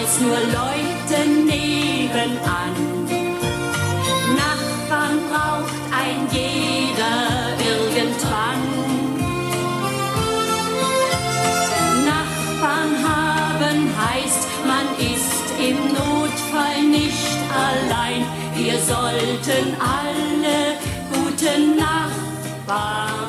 als nur Leute nebenan. Nachbarn braucht ein jeder irgendwann. Nachbarn haben heißt, man ist im Notfall nicht allein. Wir sollten alle gute Nachbarn.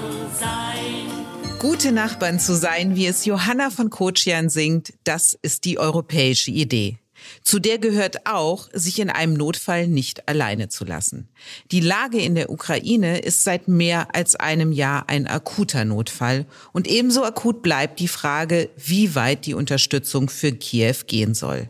Gute Nachbarn zu sein, wie es Johanna von Kotschian singt, das ist die europäische Idee. Zu der gehört auch, sich in einem Notfall nicht alleine zu lassen. Die Lage in der Ukraine ist seit mehr als einem Jahr ein akuter Notfall und ebenso akut bleibt die Frage, wie weit die Unterstützung für Kiew gehen soll.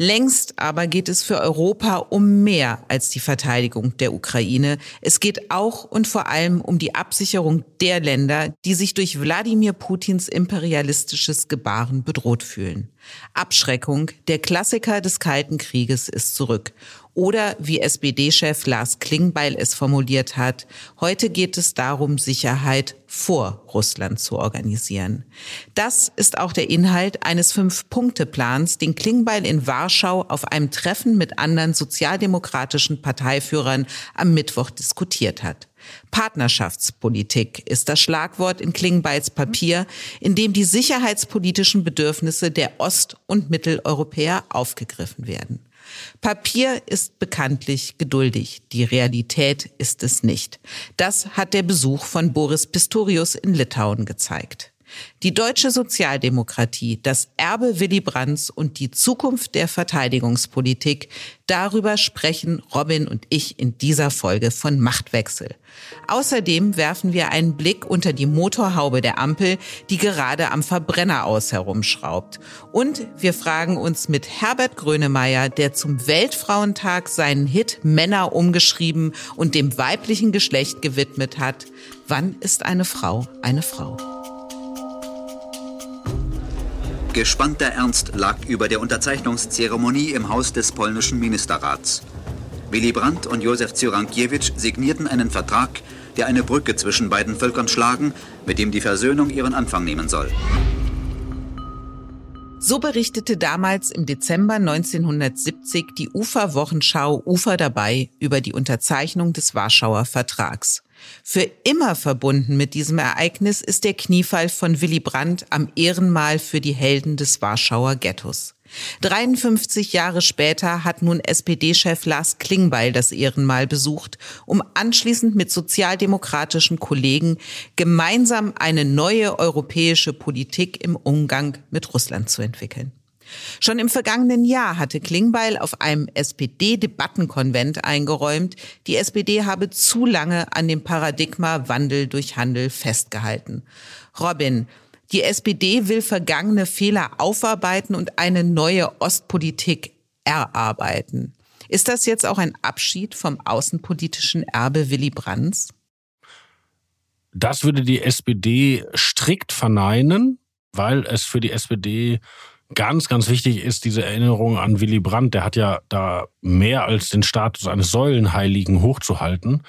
Längst aber geht es für Europa um mehr als die Verteidigung der Ukraine. Es geht auch und vor allem um die Absicherung der Länder, die sich durch Wladimir Putins imperialistisches Gebaren bedroht fühlen. Abschreckung, der Klassiker des Kalten Krieges, ist zurück. Oder wie SPD-Chef Lars Klingbeil es formuliert hat, heute geht es darum, Sicherheit vor Russland zu organisieren. Das ist auch der Inhalt eines Fünf-Punkte-Plans, den Klingbeil in Warschau auf einem Treffen mit anderen sozialdemokratischen Parteiführern am Mittwoch diskutiert hat. Partnerschaftspolitik ist das Schlagwort in Klingbeils Papier, in dem die sicherheitspolitischen Bedürfnisse der Ost- und Mitteleuropäer aufgegriffen werden. Papier ist bekanntlich geduldig, die Realität ist es nicht. Das hat der Besuch von Boris Pistorius in Litauen gezeigt. Die deutsche Sozialdemokratie, das Erbe Willy Brandts und die Zukunft der Verteidigungspolitik, darüber sprechen Robin und ich in dieser Folge von Machtwechsel. Außerdem werfen wir einen Blick unter die Motorhaube der Ampel, die gerade am Verbrenner aus herumschraubt. Und wir fragen uns mit Herbert Grönemeyer, der zum Weltfrauentag seinen Hit Männer umgeschrieben und dem weiblichen Geschlecht gewidmet hat, wann ist eine Frau eine Frau? Gespannter Ernst lag über der Unterzeichnungszeremonie im Haus des polnischen Ministerrats. Willy Brandt und Josef Cyrankiewicz signierten einen Vertrag, der eine Brücke zwischen beiden Völkern schlagen, mit dem die Versöhnung ihren Anfang nehmen soll. So berichtete damals im Dezember 1970 die Ufer-Wochenschau Ufer dabei über die Unterzeichnung des Warschauer Vertrags. Für immer verbunden mit diesem Ereignis ist der Kniefall von Willy Brandt am Ehrenmal für die Helden des Warschauer Ghettos. 53 Jahre später hat nun SPD-Chef Lars Klingbeil das Ehrenmal besucht, um anschließend mit sozialdemokratischen Kollegen gemeinsam eine neue europäische Politik im Umgang mit Russland zu entwickeln. Schon im vergangenen Jahr hatte Klingbeil auf einem SPD-Debattenkonvent eingeräumt, die SPD habe zu lange an dem Paradigma Wandel durch Handel festgehalten. Robin, die SPD will vergangene Fehler aufarbeiten und eine neue Ostpolitik erarbeiten. Ist das jetzt auch ein Abschied vom außenpolitischen Erbe Willy Brandts? Das würde die SPD strikt verneinen, weil es für die SPD ganz, ganz wichtig ist diese Erinnerung an Willy Brandt. Der hat ja da mehr als den Status eines Säulenheiligen hochzuhalten.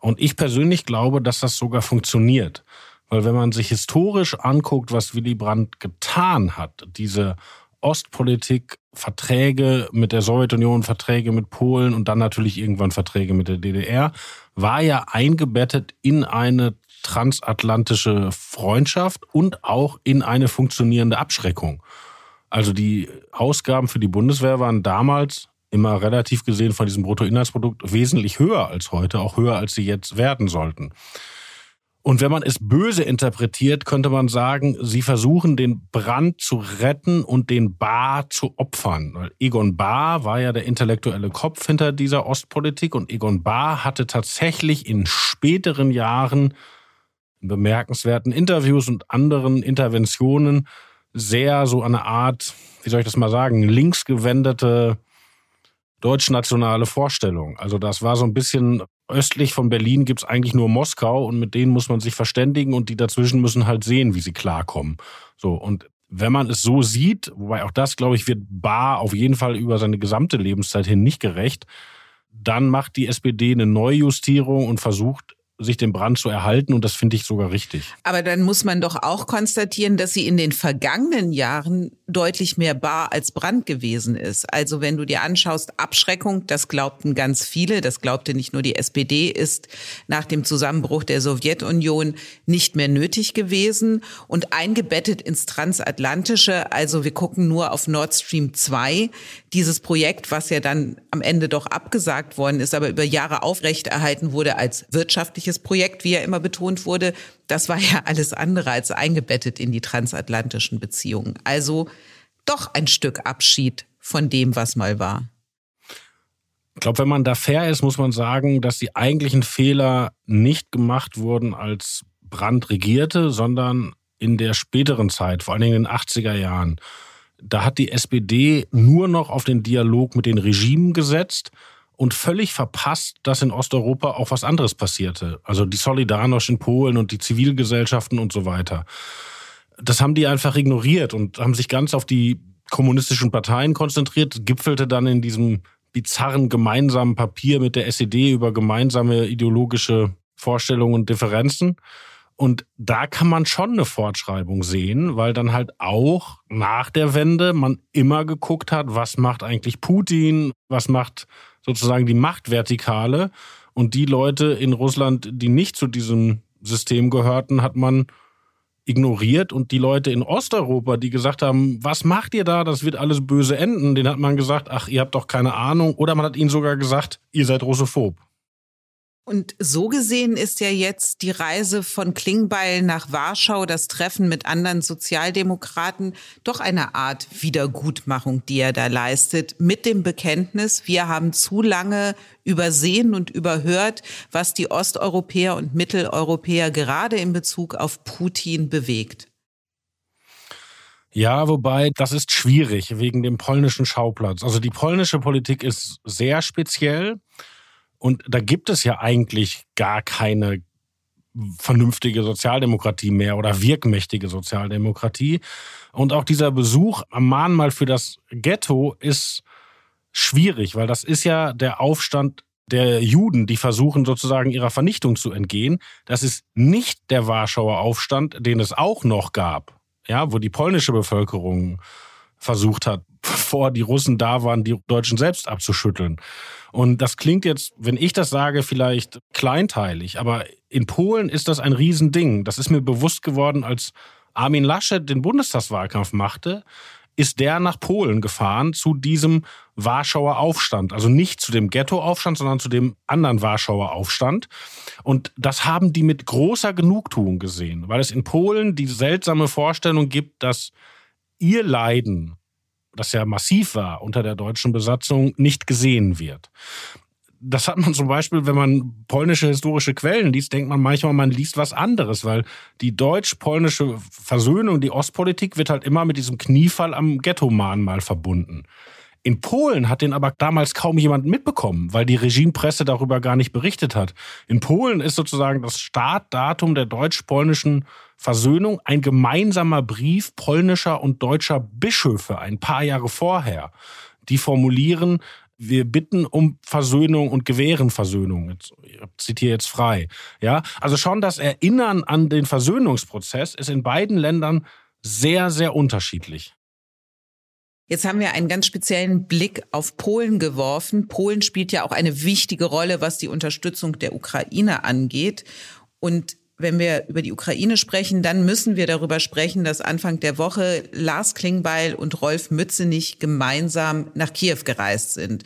Und ich persönlich glaube, dass das sogar funktioniert. Weil wenn man sich historisch anguckt, was Willy Brandt getan hat, diese Ostpolitik, Verträge mit der Sowjetunion, Verträge mit Polen und dann natürlich irgendwann Verträge mit der DDR, war ja eingebettet in eine transatlantische Freundschaft und auch in eine funktionierende Abschreckung. Also die Ausgaben für die Bundeswehr waren damals immer relativ gesehen von diesem Bruttoinlandsprodukt wesentlich höher als heute, auch höher als sie jetzt werden sollten. Und wenn man es böse interpretiert, könnte man sagen, sie versuchen den Brand zu retten und den Bahr zu opfern. Weil Egon Bahr war ja der intellektuelle Kopf hinter dieser Ostpolitik und Egon Bahr hatte tatsächlich in späteren Jahren in bemerkenswerten Interviews und anderen Interventionen sehr so eine Art, wie soll ich das mal sagen, linksgewendete deutschnationale Vorstellung. Also das war so ein bisschen östlich von Berlin gibt's eigentlich nur Moskau und mit denen muss man sich verständigen und die dazwischen müssen halt sehen, wie sie klarkommen. So und wenn man es so sieht, wobei auch das, glaube ich, wird Bar auf jeden Fall über seine gesamte Lebenszeit hin nicht gerecht, dann macht die SPD eine Neujustierung und versucht sich den Brand zu erhalten und das finde ich sogar richtig. Aber dann muss man doch auch konstatieren, dass sie in den vergangenen Jahren deutlich mehr Bar als Brand gewesen ist. Also wenn du dir anschaust, Abschreckung, das glaubten ganz viele, das glaubte nicht nur die SPD, ist nach dem Zusammenbruch der Sowjetunion nicht mehr nötig gewesen und eingebettet ins Transatlantische. Also wir gucken nur auf Nord Stream 2, dieses Projekt, was ja dann am Ende doch abgesagt worden ist, aber über Jahre aufrechterhalten wurde als wirtschaftliches wirtschaftliches Projekt, wie ja immer betont wurde, das war ja alles andere als eingebettet in die transatlantischen Beziehungen. Also doch ein Stück Abschied von dem, was mal war. Ich glaube, wenn man da fair ist, muss man sagen, dass die eigentlichen Fehler nicht gemacht wurden, als Brandt regierte, sondern in der späteren Zeit, vor allen Dingen in den 80er Jahren. Da hat die SPD nur noch auf den Dialog mit den Regimen gesetzt und völlig verpasst, dass in Osteuropa auch was anderes passierte. Also die Solidarność in Polen und die Zivilgesellschaften und so weiter. Das haben die einfach ignoriert und haben sich ganz auf die kommunistischen Parteien konzentriert, gipfelte dann in diesem bizarren gemeinsamen Papier mit der SED über gemeinsame ideologische Vorstellungen und Differenzen. Und da kann man schon eine Fortschreibung sehen, weil dann halt auch nach der Wende man immer geguckt hat, was macht eigentlich Putin, was macht sozusagen die Machtvertikale. Und die Leute in Russland, die nicht zu diesem System gehörten, hat man ignoriert. Und die Leute in Osteuropa, die gesagt haben, was macht ihr da? Das wird alles böse enden. Den hat man gesagt, ach, ihr habt doch keine Ahnung. Oder man hat ihnen sogar gesagt, ihr seid russophob. Und so gesehen ist ja jetzt die Reise von Klingbeil nach Warschau, das Treffen mit anderen Sozialdemokraten, doch eine Art Wiedergutmachung, die er da leistet, mit dem Bekenntnis, wir haben zu lange übersehen und überhört, was die Osteuropäer und Mitteleuropäer gerade in Bezug auf Putin bewegt. Ja, wobei das ist schwierig wegen dem polnischen Schauplatz. Also die polnische Politik ist sehr speziell. Und da gibt es ja eigentlich gar keine vernünftige Sozialdemokratie mehr oder wirkmächtige Sozialdemokratie. Und auch dieser Besuch am Mahnmal für das Ghetto ist schwierig, weil das ist ja der Aufstand der Juden, die versuchen sozusagen ihrer Vernichtung zu entgehen. Das ist nicht der Warschauer Aufstand, den es auch noch gab, ja, wo die polnische Bevölkerung versucht hat, bevor die Russen da waren, die Deutschen selbst abzuschütteln. Und das klingt jetzt, wenn ich das sage, vielleicht kleinteilig, aber in Polen ist das ein Riesending. Das ist mir bewusst geworden, als Armin Laschet den Bundestagswahlkampf machte, ist der nach Polen gefahren zu diesem Warschauer Aufstand. Also nicht zu dem Ghetto-Aufstand, sondern zu dem anderen Warschauer Aufstand. Und das haben die mit großer Genugtuung gesehen, weil es in Polen die seltsame Vorstellung gibt, dass ihr Leiden das ja massiv war unter der deutschen Besatzung, nicht gesehen wird. Das hat man zum Beispiel, wenn man polnische historische Quellen liest, denkt man manchmal, man liest was anderes, weil die deutsch-polnische Versöhnung, die Ostpolitik wird halt immer mit diesem Kniefall am Ghetto-Mahnmal verbunden. In Polen hat den aber damals kaum jemand mitbekommen, weil die Regimepresse darüber gar nicht berichtet hat. In Polen ist sozusagen das Startdatum der deutsch-polnischen Versöhnung ein gemeinsamer Brief polnischer und deutscher Bischöfe ein paar Jahre vorher. Die formulieren, wir bitten um Versöhnung und gewähren Versöhnung. Ich zitiere jetzt frei. Ja, also schon das Erinnern an den Versöhnungsprozess ist in beiden Ländern sehr, sehr unterschiedlich. Jetzt haben wir einen ganz speziellen Blick auf Polen geworfen. Polen spielt ja auch eine wichtige Rolle, was die Unterstützung der Ukraine angeht. Und wenn wir über die Ukraine sprechen, dann müssen wir darüber sprechen, dass Anfang der Woche Lars Klingbeil und Rolf Mützenich gemeinsam nach Kiew gereist sind.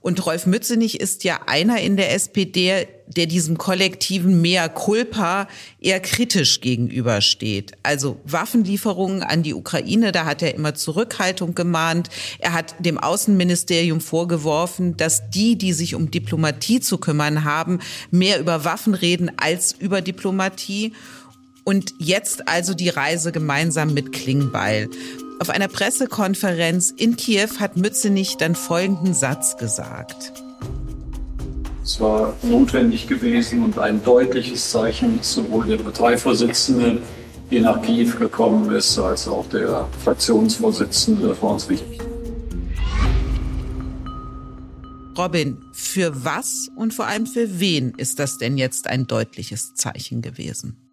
Und Rolf Mützenich ist ja einer in der SPD, der diesem kollektiven Mea culpa eher kritisch gegenübersteht. Also Waffenlieferungen an die Ukraine, da hat er immer Zurückhaltung gemahnt. Er hat dem Außenministerium vorgeworfen, dass die, die sich um Diplomatie zu kümmern haben, mehr über Waffen reden als über Diplomatie. Und jetzt also die Reise gemeinsam mit Klingbeil. Auf einer Pressekonferenz in Kiew hat Mützenich dann folgenden Satz gesagt. Es war notwendig gewesen und ein deutliches Zeichen, sowohl der Parteivorsitzende, die nach Kiew gekommen ist, als auch der Fraktionsvorsitzende. Das war uns wichtig. Robin, für was und vor allem für wen ist das denn jetzt ein deutliches Zeichen gewesen?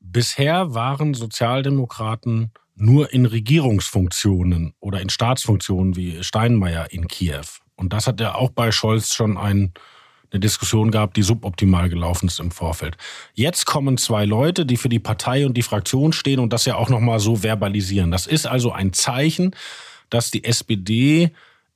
Bisher waren Sozialdemokraten nur in Regierungsfunktionen oder in Staatsfunktionen wie Steinmeier in Kiew. Und das hat ja auch bei Scholz schon ein, eine Diskussion gehabt, die suboptimal gelaufen ist im Vorfeld. Jetzt kommen zwei Leute, die für die Partei und die Fraktion stehen und das ja auch nochmal so verbalisieren. Das ist also ein Zeichen, dass die SPD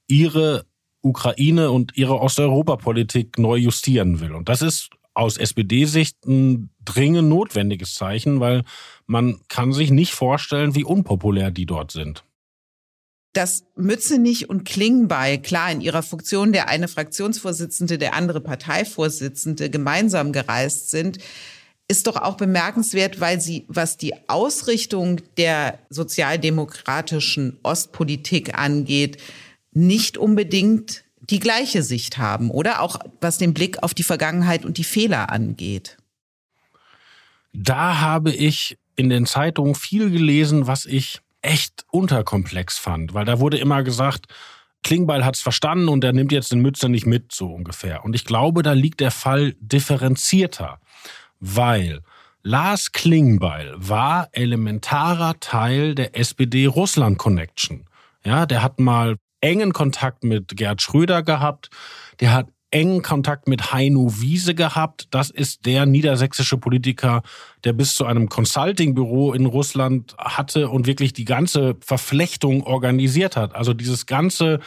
ihre Ukraine und ihre Osteuropapolitik neu justieren will. Und das ist aus SPD-Sicht ein dringend notwendiges Zeichen, weil man kann sich nicht vorstellen, wie unpopulär die dort sind. Dass Mützenich und Klingbeil klar in ihrer Funktion der eine Fraktionsvorsitzende, der andere Parteivorsitzende gemeinsam gereist sind, ist doch auch bemerkenswert, weil sie, was die Ausrichtung der sozialdemokratischen Ostpolitik angeht, nicht unbedingt die gleiche Sicht haben, oder? Auch was den Blick auf die Vergangenheit und die Fehler angeht. Da habe ich in den Zeitungen viel gelesen, was ich echt unterkomplex fand, weil da wurde immer gesagt, Klingbeil hat's verstanden und er nimmt jetzt den Mütze nicht mit, so ungefähr. Und ich glaube, da liegt der Fall differenzierter, weil Lars Klingbeil war elementarer Teil der SPD-Russland-Connection. Ja, der hat mal engen Kontakt mit Gerd Schröder gehabt. Der hat engen Kontakt mit Heino Wiese gehabt. Das ist der niedersächsische Politiker, der bis zu einem Consulting-Büro in Russland hatte und wirklich die ganze Verflechtung organisiert hat. Also dieses ganze,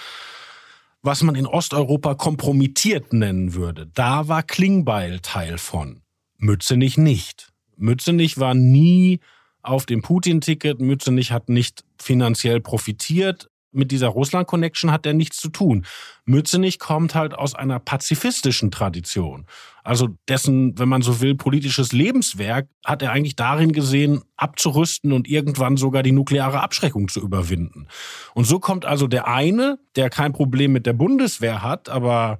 was man in Osteuropa kompromittiert nennen würde. Da war Klingbeil Teil von. Mützenich nicht. Mützenich war nie auf dem Putin-Ticket. Mützenich hat nicht finanziell profitiert mit dieser Russland-Connection hat er nichts zu tun. Mützenich kommt halt aus einer pazifistischen Tradition. Also dessen, wenn man so will, politisches Lebenswerk hat er eigentlich darin gesehen, abzurüsten und irgendwann sogar die nukleare Abschreckung zu überwinden. Und so kommt also der eine, der kein Problem mit der Bundeswehr hat, aber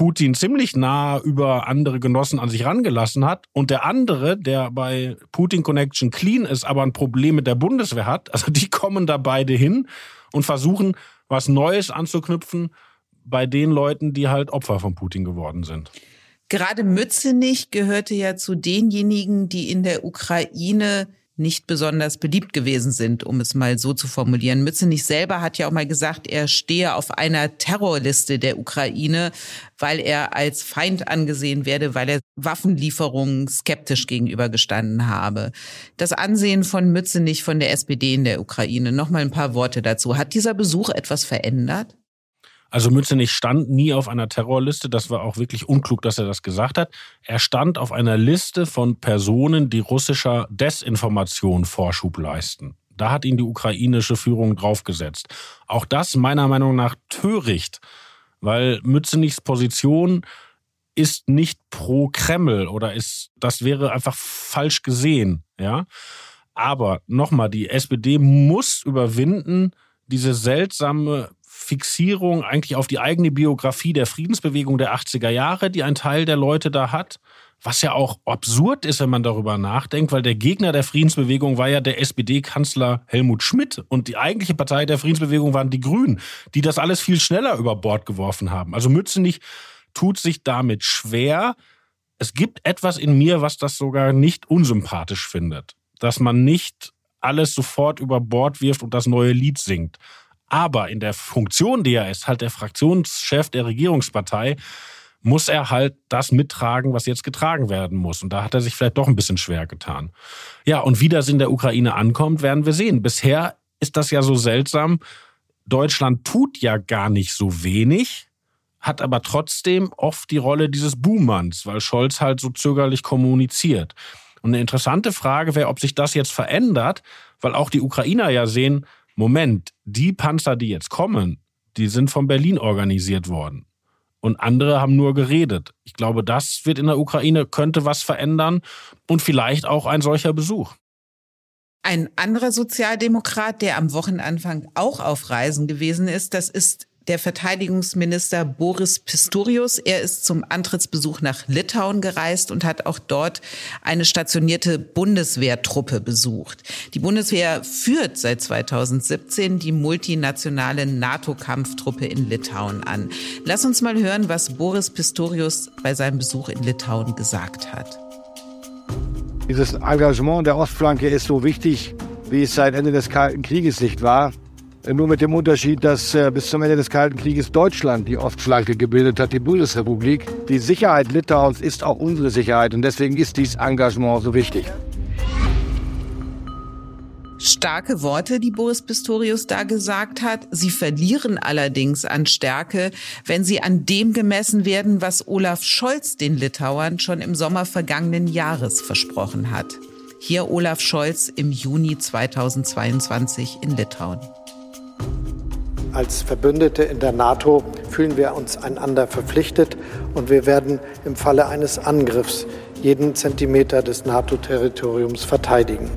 Putin ziemlich nah über andere Genossen an sich rangelassen hat und der andere, der bei Putin Connection clean ist, aber ein Problem mit der Bundeswehr hat, also die kommen da beide hin und versuchen, was Neues anzuknüpfen bei den Leuten, die halt Opfer von Putin geworden sind. Gerade Mützenich gehörte ja zu denjenigen, die in der Ukraine nicht besonders beliebt gewesen sind, um es mal so zu formulieren. Mützenich selber hat ja auch mal gesagt, er stehe auf einer Terrorliste der Ukraine, weil er als Feind angesehen werde, weil er Waffenlieferungen skeptisch gegenübergestanden habe. Das Ansehen von Mützenich von der SPD in der Ukraine, noch mal ein paar Worte dazu. Hat dieser Besuch etwas verändert? Also Mützenich stand nie auf einer Terrorliste. Das war auch wirklich unklug, dass er das gesagt hat. Er stand auf einer Liste von Personen, die russischer Desinformation Vorschub leisten. Da hat ihn die ukrainische Führung draufgesetzt. Auch das meiner Meinung nach töricht, weil Mützenichs Position ist nicht pro Kreml oder ist, das wäre einfach falsch gesehen, ja. Aber nochmal, die SPD muss überwinden, diese seltsame Fixierung eigentlich auf die eigene Biografie der Friedensbewegung der 80er Jahre, die ein Teil der Leute da hat. Was ja auch absurd ist, wenn man darüber nachdenkt, weil der Gegner der Friedensbewegung war ja der SPD-Kanzler Helmut Schmidt und die eigentliche Partei der Friedensbewegung waren die Grünen, die das alles viel schneller über Bord geworfen haben. Also Mützenich tut sich damit schwer. Es gibt etwas in mir, was das sogar nicht unsympathisch findet, dass man nicht alles sofort über Bord wirft und das neue Lied singt. Aber in der Funktion, die er ist, halt der Fraktionschef der Regierungspartei, muss er halt das mittragen, was jetzt getragen werden muss. Und da hat er sich vielleicht doch ein bisschen schwer getan. Ja, und wie das in der Ukraine ankommt, werden wir sehen. Bisher ist das ja so seltsam. Deutschland tut ja gar nicht so wenig, hat aber trotzdem oft die Rolle dieses Buhmanns, weil Scholz halt so zögerlich kommuniziert. Und eine interessante Frage wäre, ob sich das jetzt verändert, weil auch die Ukrainer ja sehen, Moment, die Panzer, die jetzt kommen, die sind von Berlin organisiert worden. und andere haben nur geredet. Ich glaube, das wird in der Ukraine, könnte was verändern und vielleicht auch ein solcher Besuch. Ein anderer Sozialdemokrat, der am Wochenanfang auch auf Reisen gewesen ist, das ist der Verteidigungsminister Boris Pistorius. Er ist zum Antrittsbesuch nach Litauen gereist und hat auch dort eine stationierte Bundeswehrtruppe besucht. Die Bundeswehr führt seit 2017 die multinationale NATO-Kampftruppe in Litauen an. Lass uns mal hören, was Boris Pistorius bei seinem Besuch in Litauen gesagt hat. Dieses Engagement der Ostflanke ist so wichtig, wie es seit Ende des Kalten Krieges nicht war. Nur mit dem Unterschied, dass äh, bis zum Ende des Kalten Krieges Deutschland die Ostflanke gebildet hat, die Bundesrepublik. Die Sicherheit Litauens ist auch unsere Sicherheit und deswegen ist dieses Engagement so wichtig. Starke Worte, die Boris Pistorius da gesagt hat. Sie verlieren allerdings an Stärke, wenn sie an dem gemessen werden, was Olaf Scholz den Litauern schon im Sommer vergangenen Jahres versprochen hat. Hier Olaf Scholz im Juni 2022 in Litauen. Als Verbündete in der NATO fühlen wir uns einander verpflichtet und wir werden im Falle eines Angriffs jeden Zentimeter des NATO-Territoriums verteidigen.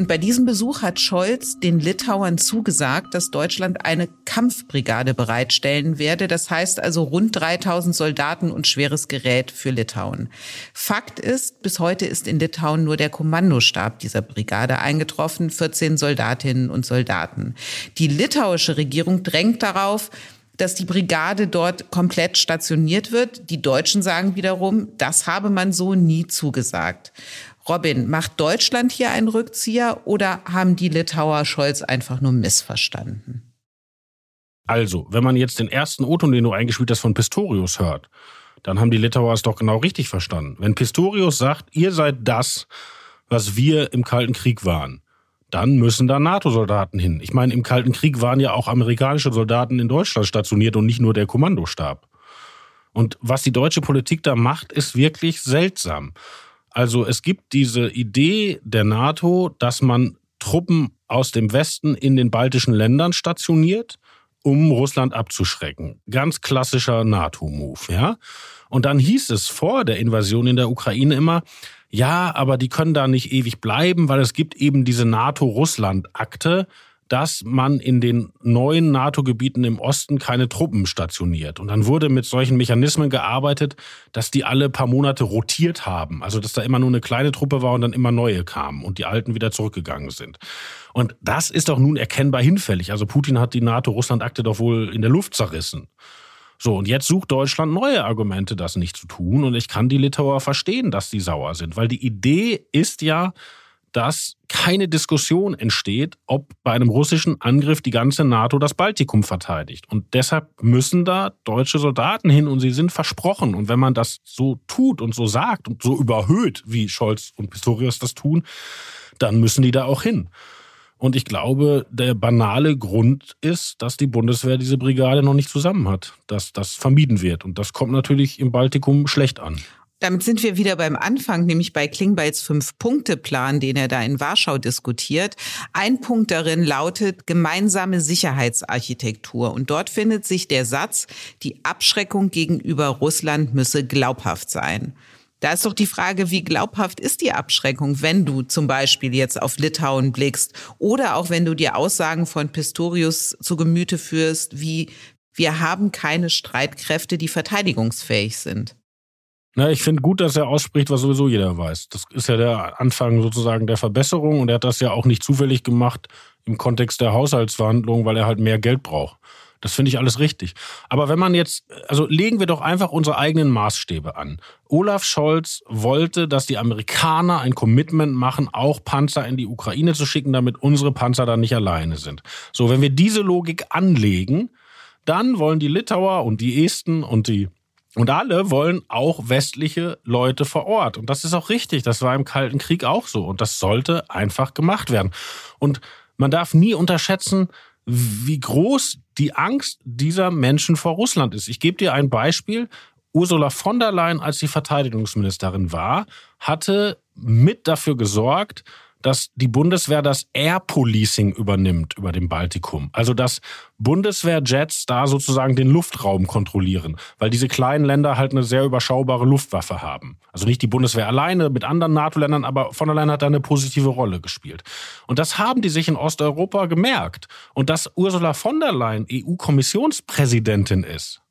Und bei diesem Besuch hat Scholz den Litauern zugesagt, dass Deutschland eine Kampfbrigade bereitstellen werde. Das heißt also rund 3000 Soldaten und schweres Gerät für Litauen. Fakt ist, bis heute ist in Litauen nur der Kommandostab dieser Brigade eingetroffen, 14 Soldatinnen und Soldaten. Die litauische Regierung drängt darauf, dass die Brigade dort komplett stationiert wird. Die Deutschen sagen wiederum, das habe man so nie zugesagt. Robin, macht Deutschland hier einen Rückzieher oder haben die Litauer Scholz einfach nur missverstanden? Also, wenn man jetzt den ersten O-Ton, den du eingespielt hast, von Pistorius hört, dann haben die Litauer es doch genau richtig verstanden. Wenn Pistorius sagt, ihr seid das, was wir im Kalten Krieg waren, dann müssen da NATO-Soldaten hin. Ich meine, im Kalten Krieg waren ja auch amerikanische Soldaten in Deutschland stationiert und nicht nur der Kommandostab. Und was die deutsche Politik da macht, ist wirklich seltsam. Also es gibt diese Idee der NATO, dass man Truppen aus dem Westen in den baltischen Ländern stationiert, um Russland abzuschrecken. Ganz klassischer NATO-Move, ja. Und dann hieß es vor der Invasion in der Ukraine immer, ja, aber die können da nicht ewig bleiben, weil es gibt eben diese NATO-Russland-Akte, dass man in den neuen NATO-Gebieten im Osten keine Truppen stationiert. Und dann wurde mit solchen Mechanismen gearbeitet, dass die alle paar Monate rotiert haben. Also dass da immer nur eine kleine Truppe war und dann immer neue kamen und die alten wieder zurückgegangen sind. Und das ist doch nun erkennbar hinfällig. Also Putin hat die NATO-Russland-Akte doch wohl in der Luft zerrissen. So, und jetzt sucht Deutschland neue Argumente, das nicht zu tun. Und ich kann die Litauer verstehen, dass die sauer sind, weil die Idee ist ja, dass keine Diskussion entsteht, ob bei einem russischen Angriff die ganze NATO das Baltikum verteidigt. Und deshalb müssen da deutsche Soldaten hin und sie sind versprochen. Und wenn man das so tut und so sagt und so überhöht, wie Scholz und Pistorius das tun, dann müssen die da auch hin. Und ich glaube, der banale Grund ist, dass die Bundeswehr diese Brigade noch nicht zusammen hat, dass das vermieden wird. Und das kommt natürlich im Baltikum schlecht an. Damit sind wir wieder beim Anfang, nämlich bei Klingbeils Fünf-Punkte-Plan, den er da in Warschau diskutiert. Ein Punkt darin lautet gemeinsame Sicherheitsarchitektur. Und dort findet sich der Satz, die Abschreckung gegenüber Russland müsse glaubhaft sein. Da ist doch die Frage, wie glaubhaft ist die Abschreckung, wenn du zum Beispiel jetzt auf Litauen blickst oder auch wenn du dir Aussagen von Pistorius zu Gemüte führst, wie wir haben keine Streitkräfte, die verteidigungsfähig sind. Na, ich finde gut, dass er ausspricht, was sowieso jeder weiß. Das ist ja der Anfang sozusagen der Verbesserung und er hat das ja auch nicht zufällig gemacht im Kontext der Haushaltsverhandlungen, weil er halt mehr Geld braucht. Das finde ich alles richtig. Aber wenn man jetzt, also legen wir doch einfach unsere eigenen Maßstäbe an. Olaf Scholz wollte, dass die Amerikaner ein Commitment machen, auch Panzer in die Ukraine zu schicken, damit unsere Panzer dann nicht alleine sind. So, wenn wir diese Logik anlegen, dann wollen die Litauer und die Esten und die und alle wollen auch westliche Leute vor Ort. Und das ist auch richtig. Das war im Kalten Krieg auch so. Und das sollte einfach gemacht werden. Und man darf nie unterschätzen, wie groß die Angst dieser Menschen vor Russland ist. Ich gebe dir ein Beispiel. Ursula von der Leyen, als sie Verteidigungsministerin war, hatte mit dafür gesorgt, dass die Bundeswehr das Air Policing übernimmt über dem Baltikum. Also dass Bundeswehrjets da sozusagen den Luftraum kontrollieren, weil diese kleinen Länder halt eine sehr überschaubare Luftwaffe haben. Also nicht die Bundeswehr alleine mit anderen NATO-Ländern, aber von allein hat da eine positive Rolle gespielt. Und das haben die sich in Osteuropa gemerkt. Und dass Ursula von der Leyen EU-Kommissionspräsidentin ist,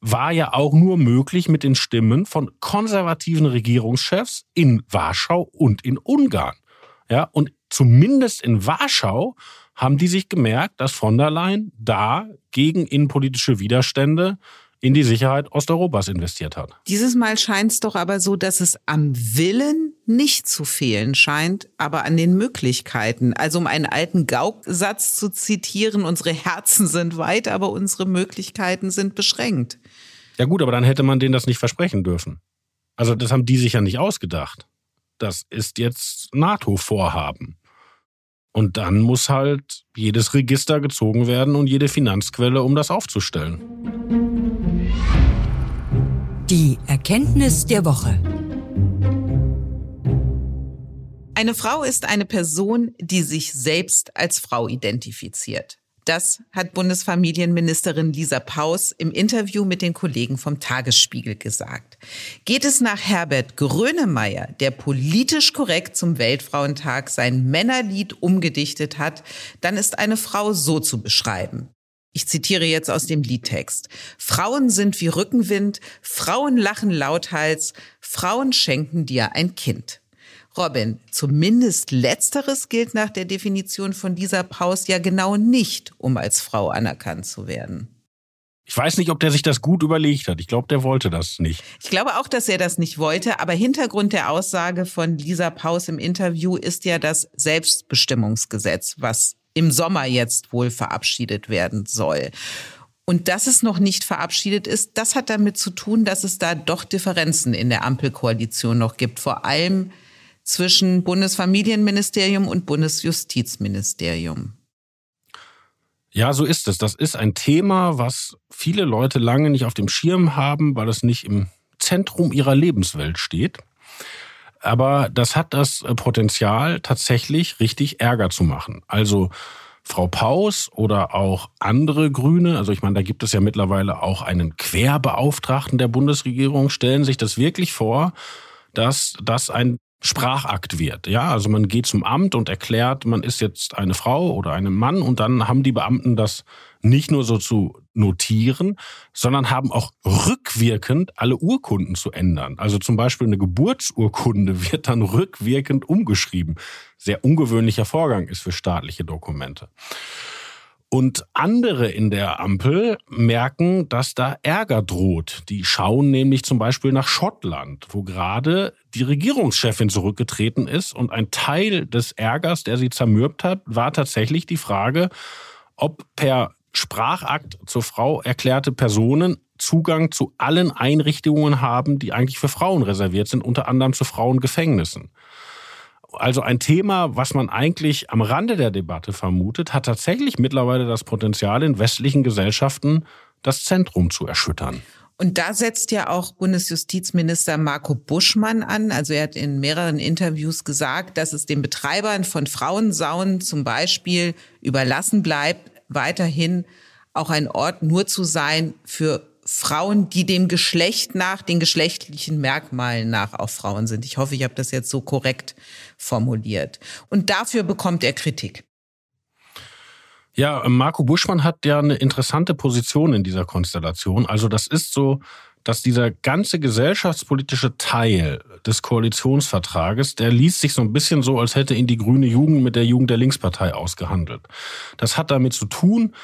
war ja auch nur möglich mit den Stimmen von konservativen Regierungschefs in Warschau und in Ungarn. Ja, und zumindest in Warschau haben die sich gemerkt, dass von der Leyen da gegen innenpolitische Widerstände in die Sicherheit Osteuropas investiert hat. Dieses Mal scheint es doch aber so, dass es am Willen nicht zu fehlen scheint, aber an den Möglichkeiten. Also um einen alten Gauk-Satz zu zitieren, unsere Herzen sind weit, aber unsere Möglichkeiten sind beschränkt. Ja gut, aber dann hätte man denen das nicht versprechen dürfen. Also das haben die sich ja nicht ausgedacht. Das ist jetzt NATO-Vorhaben. Und dann muss halt jedes Register gezogen werden und jede Finanzquelle, um das aufzustellen. Die Erkenntnis der Woche. Eine Frau ist eine Person, die sich selbst als Frau identifiziert. Das hat Bundesfamilienministerin Lisa Paus im Interview mit den Kollegen vom Tagesspiegel gesagt. Geht es nach Herbert Grönemeyer, der politisch korrekt zum Weltfrauentag sein Männerlied umgedichtet hat, dann ist eine Frau so zu beschreiben. Ich zitiere jetzt aus dem Liedtext. Frauen sind wie Rückenwind, Frauen lachen lauthals, Frauen schenken dir ein Kind. Robin, zumindest letzteres gilt nach der Definition von dieser Paus ja genau nicht, um als Frau anerkannt zu werden. Ich weiß nicht, ob der sich das gut überlegt hat. Ich glaube, der wollte das nicht. Ich glaube auch, dass er das nicht wollte. Aber Hintergrund der Aussage von Lisa Paus im Interview ist ja das Selbstbestimmungsgesetz, was im Sommer jetzt wohl verabschiedet werden soll. Und dass es noch nicht verabschiedet ist, das hat damit zu tun, dass es da doch Differenzen in der Ampelkoalition noch gibt. Vor allem zwischen Bundesfamilienministerium und Bundesjustizministerium. Ja, so ist es. Das ist ein Thema, was viele Leute lange nicht auf dem Schirm haben, weil es nicht im Zentrum ihrer Lebenswelt steht. Aber das hat das Potenzial, tatsächlich richtig Ärger zu machen. Also Frau Paus oder auch andere Grüne, also ich meine, da gibt es ja mittlerweile auch einen Querbeauftragten der Bundesregierung, stellen sich das wirklich vor, dass das ein Sprachakt wird. Ja, also man geht zum Amt und erklärt, man ist jetzt eine Frau oder ein Mann und dann haben die Beamten das nicht nur so zu notieren, sondern haben auch rückwirkend alle Urkunden zu ändern. Also zum Beispiel eine Geburtsurkunde wird dann rückwirkend umgeschrieben. Sehr ungewöhnlicher Vorgang ist für staatliche Dokumente. Und andere in der Ampel merken, dass da Ärger droht. Die schauen nämlich zum Beispiel nach Schottland, wo gerade die Regierungschefin zurückgetreten ist. Und ein Teil des Ärgers, der sie zermürbt hat, war tatsächlich die Frage, ob per Sprachakt zur Frau erklärte Personen Zugang zu allen Einrichtungen haben, die eigentlich für Frauen reserviert sind, unter anderem zu Frauengefängnissen. Also ein Thema, was man eigentlich am Rande der Debatte vermutet, hat tatsächlich mittlerweile das Potenzial, in westlichen Gesellschaften das Zentrum zu erschüttern. Und da setzt ja auch Bundesjustizminister Marco Buschmann an. Also er hat in mehreren Interviews gesagt, dass es den Betreibern von Frauensaunen zum Beispiel überlassen bleibt, weiterhin auch ein Ort nur zu sein für Frauen, die dem Geschlecht nach, den geschlechtlichen Merkmalen nach auch Frauen sind. Ich hoffe, ich habe das jetzt so korrekt formuliert. Und dafür bekommt er Kritik. Ja, Marco Buschmann hat ja eine interessante Position in dieser Konstellation. Also das ist so, dass dieser ganze gesellschaftspolitische Teil des Koalitionsvertrages, der liest sich so ein bisschen so, als hätte ihn die grüne Jugend mit der Jugend der Linkspartei ausgehandelt. Das hat damit zu tun,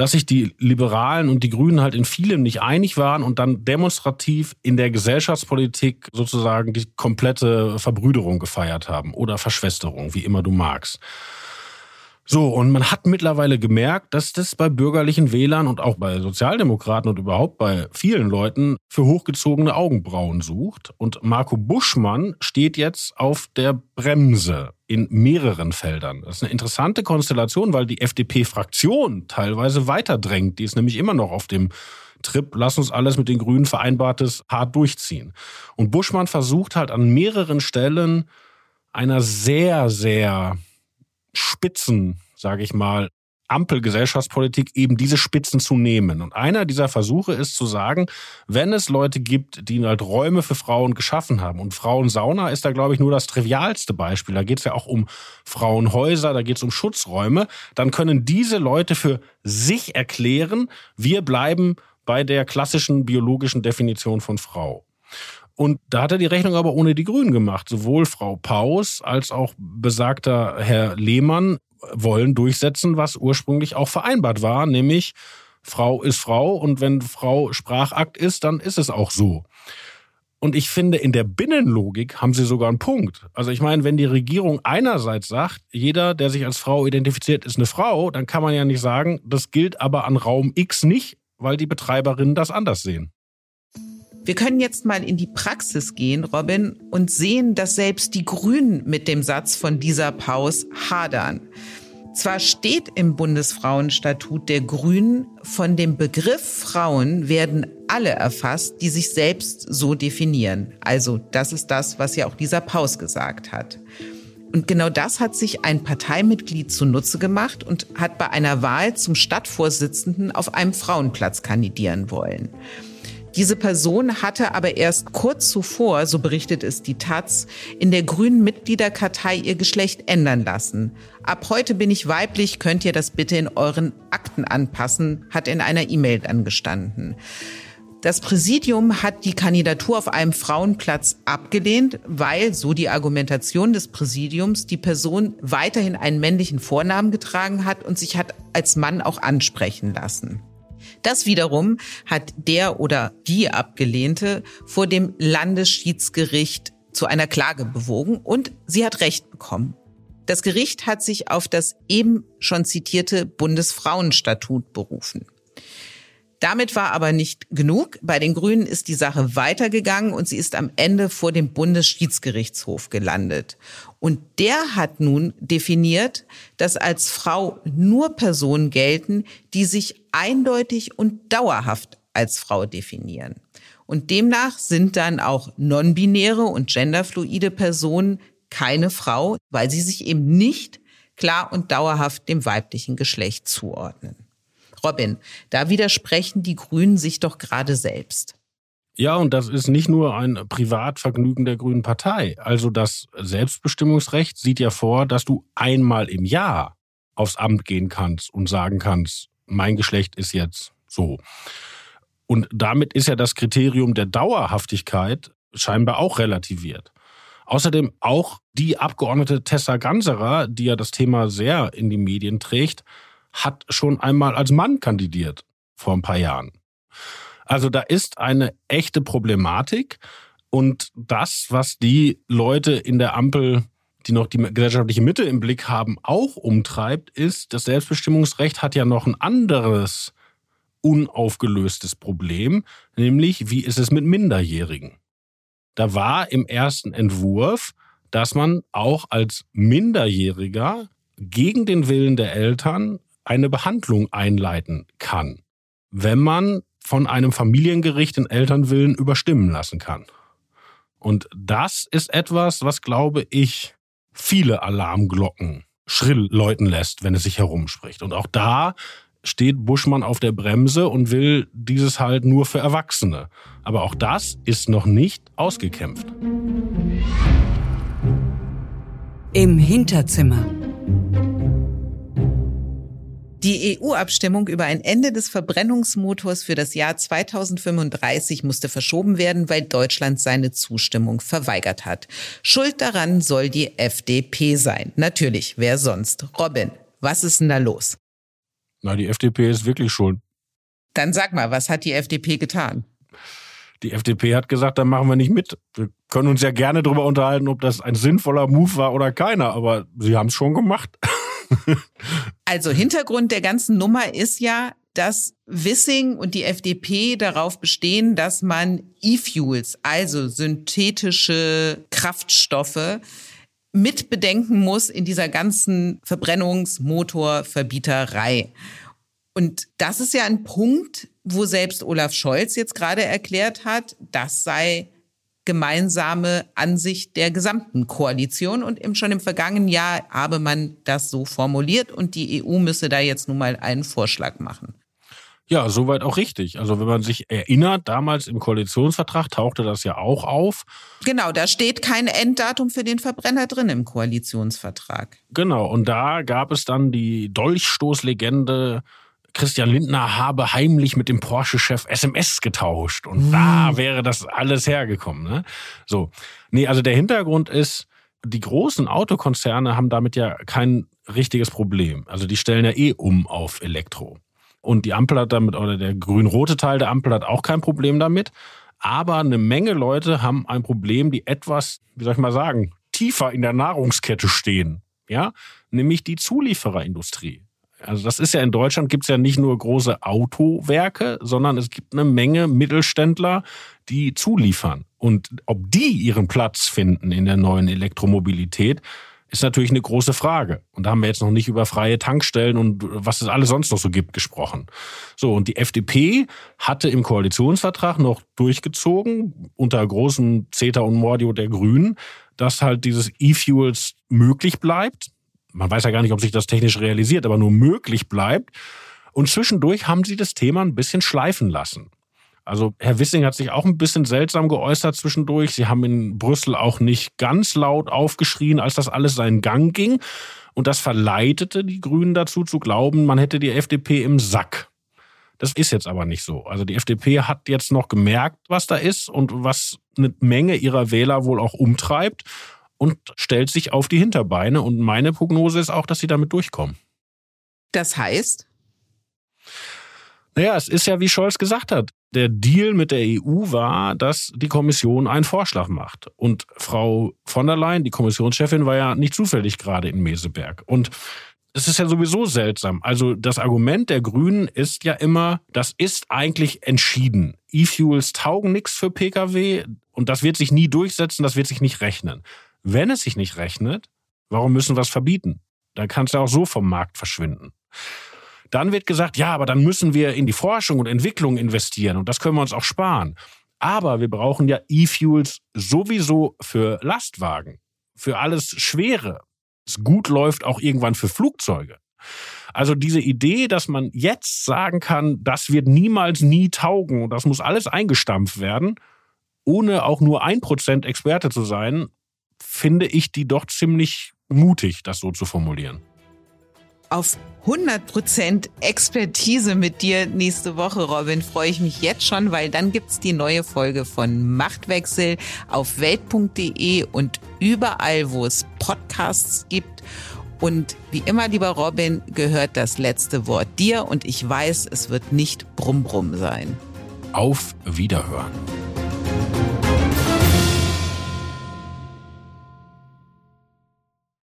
dass sich die Liberalen und die Grünen halt in vielem nicht einig waren und dann demonstrativ in der Gesellschaftspolitik sozusagen die komplette Verbrüderung gefeiert haben oder Verschwesterung, wie immer du magst. So, und man hat mittlerweile gemerkt, dass das bei bürgerlichen Wählern und auch bei Sozialdemokraten und überhaupt bei vielen Leuten für hochgezogene Augenbrauen sucht. Und Marco Buschmann steht jetzt auf der Bremse in mehreren Feldern. Das ist eine interessante Konstellation, weil die FDP-Fraktion teilweise weiterdrängt. Die ist nämlich immer noch auf dem Trip, lass uns alles mit den Grünen vereinbartes hart durchziehen. Und Buschmann versucht halt an mehreren Stellen einer sehr, sehr spitzen, sage ich mal, Ampelgesellschaftspolitik eben diese Spitzen zu nehmen. Und einer dieser Versuche ist zu sagen, wenn es Leute gibt, die halt Räume für Frauen geschaffen haben, und Frauensauna ist da, glaube ich, nur das trivialste Beispiel. Da geht es ja auch um Frauenhäuser, da geht es um Schutzräume, dann können diese Leute für sich erklären, wir bleiben bei der klassischen biologischen Definition von Frau. Und da hat er die Rechnung aber ohne die Grünen gemacht. Sowohl Frau Paus als auch besagter Herr Lehmann wollen durchsetzen, was ursprünglich auch vereinbart war, nämlich Frau ist Frau und wenn Frau Sprachakt ist, dann ist es auch so. Und ich finde, in der Binnenlogik haben sie sogar einen Punkt. Also ich meine, wenn die Regierung einerseits sagt, jeder, der sich als Frau identifiziert, ist eine Frau, dann kann man ja nicht sagen, das gilt aber an Raum X nicht, weil die Betreiberinnen das anders sehen. Wir können jetzt mal in die Praxis gehen, Robin, und sehen, dass selbst die Grünen mit dem Satz von dieser Paus hadern. Zwar steht im Bundesfrauenstatut der Grünen, von dem Begriff Frauen werden alle erfasst, die sich selbst so definieren. Also das ist das, was ja auch dieser Paus gesagt hat. Und genau das hat sich ein Parteimitglied zunutze gemacht und hat bei einer Wahl zum Stadtvorsitzenden auf einem Frauenplatz kandidieren wollen. Diese Person hatte aber erst kurz zuvor, so berichtet es die Taz, in der grünen Mitgliederkartei ihr Geschlecht ändern lassen. Ab heute bin ich weiblich, könnt ihr das bitte in euren Akten anpassen, hat in einer E-Mail dann gestanden. Das Präsidium hat die Kandidatur auf einem Frauenplatz abgelehnt, weil, so die Argumentation des Präsidiums, die Person weiterhin einen männlichen Vornamen getragen hat und sich hat als Mann auch ansprechen lassen. Das wiederum hat der oder die Abgelehnte vor dem Landesschiedsgericht zu einer Klage bewogen und sie hat Recht bekommen. Das Gericht hat sich auf das eben schon zitierte Bundesfrauenstatut berufen. Damit war aber nicht genug. Bei den Grünen ist die Sache weitergegangen und sie ist am Ende vor dem Bundesschiedsgerichtshof gelandet. Und der hat nun definiert, dass als Frau nur Personen gelten, die sich eindeutig und dauerhaft als Frau definieren. Und demnach sind dann auch non-binäre und genderfluide Personen keine Frau, weil sie sich eben nicht klar und dauerhaft dem weiblichen Geschlecht zuordnen. Robin, da widersprechen die Grünen sich doch gerade selbst. Ja, und das ist nicht nur ein Privatvergnügen der Grünen Partei. Also das Selbstbestimmungsrecht sieht ja vor, dass du einmal im Jahr aufs Amt gehen kannst und sagen kannst, mein Geschlecht ist jetzt so. Und damit ist ja das Kriterium der Dauerhaftigkeit scheinbar auch relativiert. Außerdem auch die Abgeordnete Tessa Ganserer, die ja das Thema sehr in die Medien trägt, hat schon einmal als Mann kandidiert vor ein paar Jahren. Also da ist eine echte Problematik und das, was die Leute in der Ampel, die noch die gesellschaftliche Mitte im Blick haben, auch umtreibt, ist, das Selbstbestimmungsrecht hat ja noch ein anderes unaufgelöstes Problem, nämlich wie ist es mit Minderjährigen? Da war im ersten Entwurf, dass man auch als Minderjähriger gegen den Willen der Eltern eine Behandlung einleiten kann, wenn man von einem Familiengericht den Elternwillen überstimmen lassen kann. Und das ist etwas, was, glaube ich, viele Alarmglocken schrill läuten lässt, wenn es sich herumspricht. Und auch da steht Buschmann auf der Bremse und will dieses halt nur für Erwachsene. Aber auch das ist noch nicht ausgekämpft. Im Hinterzimmer. Die EU-Abstimmung über ein Ende des Verbrennungsmotors für das Jahr 2035 musste verschoben werden, weil Deutschland seine Zustimmung verweigert hat. Schuld daran soll die FDP sein. Natürlich, wer sonst? Robin, was ist denn da los? Na, die FDP ist wirklich schuld. Dann sag mal, was hat die FDP getan? Die FDP hat gesagt, da machen wir nicht mit. Wir können uns ja gerne darüber unterhalten, ob das ein sinnvoller Move war oder keiner, aber sie haben es schon gemacht. also Hintergrund der ganzen Nummer ist ja, dass Wissing und die FDP darauf bestehen, dass man E-Fuels, also synthetische Kraftstoffe, mit bedenken muss in dieser ganzen Verbrennungsmotorverbieterei. Und das ist ja ein Punkt, wo selbst Olaf Scholz jetzt gerade erklärt hat, das sei gemeinsame Ansicht der gesamten Koalition. Und eben schon im vergangenen Jahr habe man das so formuliert und die EU müsse da jetzt nun mal einen Vorschlag machen. Ja, soweit auch richtig. Also wenn man sich erinnert, damals im Koalitionsvertrag tauchte das ja auch auf. Genau, da steht kein Enddatum für den Verbrenner drin im Koalitionsvertrag. Genau, und da gab es dann die Dolchstoßlegende, Christian Lindner habe heimlich mit dem Porsche-Chef SMS getauscht. Und hm. da wäre das alles hergekommen. Ne? So. Nee, also der Hintergrund ist, die großen Autokonzerne haben damit ja kein richtiges Problem. Also die stellen ja eh um auf Elektro. Und die Ampel hat damit, oder der grün-rote Teil der Ampel hat auch kein Problem damit. Aber eine Menge Leute haben ein Problem, die etwas, wie soll ich mal sagen, tiefer in der Nahrungskette stehen. Ja, nämlich die Zuliefererindustrie. Also das ist ja in Deutschland gibt es ja nicht nur große Autowerke, sondern es gibt eine Menge Mittelständler, die zuliefern. Und ob die ihren Platz finden in der neuen Elektromobilität, ist natürlich eine große Frage. Und da haben wir jetzt noch nicht über freie Tankstellen und was es alles sonst noch so gibt gesprochen. So, und die FDP hatte im Koalitionsvertrag noch durchgezogen, unter großem Zeta und Mordio der Grünen, dass halt dieses E-Fuels möglich bleibt. Man weiß ja gar nicht, ob sich das technisch realisiert, aber nur möglich bleibt. Und zwischendurch haben sie das Thema ein bisschen schleifen lassen. Also Herr Wissing hat sich auch ein bisschen seltsam geäußert zwischendurch. Sie haben in Brüssel auch nicht ganz laut aufgeschrien, als das alles seinen Gang ging. Und das verleitete die Grünen dazu zu glauben, man hätte die FDP im Sack. Das ist jetzt aber nicht so. Also die FDP hat jetzt noch gemerkt, was da ist und was eine Menge ihrer Wähler wohl auch umtreibt und stellt sich auf die Hinterbeine. Und meine Prognose ist auch, dass sie damit durchkommen. Das heißt? Naja, es ist ja, wie Scholz gesagt hat, der Deal mit der EU war, dass die Kommission einen Vorschlag macht. Und Frau von der Leyen, die Kommissionschefin, war ja nicht zufällig gerade in Meseberg. Und es ist ja sowieso seltsam. Also das Argument der Grünen ist ja immer, das ist eigentlich entschieden. E-Fuels taugen nichts für Pkw und das wird sich nie durchsetzen, das wird sich nicht rechnen. Wenn es sich nicht rechnet, warum müssen wir es verbieten? Dann kann es ja auch so vom Markt verschwinden. Dann wird gesagt, ja, aber dann müssen wir in die Forschung und Entwicklung investieren und das können wir uns auch sparen. Aber wir brauchen ja E-Fuels sowieso für Lastwagen, für alles Schwere. Es gut läuft auch irgendwann für Flugzeuge. Also diese Idee, dass man jetzt sagen kann, das wird niemals nie taugen und das muss alles eingestampft werden, ohne auch nur ein Prozent Experte zu sein, finde ich die doch ziemlich mutig, das so zu formulieren auf 100% Expertise mit dir nächste Woche, Robin. Freue ich mich jetzt schon, weil dann gibt's die neue Folge von Machtwechsel auf welt.de und überall, wo es Podcasts gibt. Und wie immer, lieber Robin, gehört das letzte Wort dir und ich weiß, es wird nicht Brumm Brumm sein. Auf Wiederhören.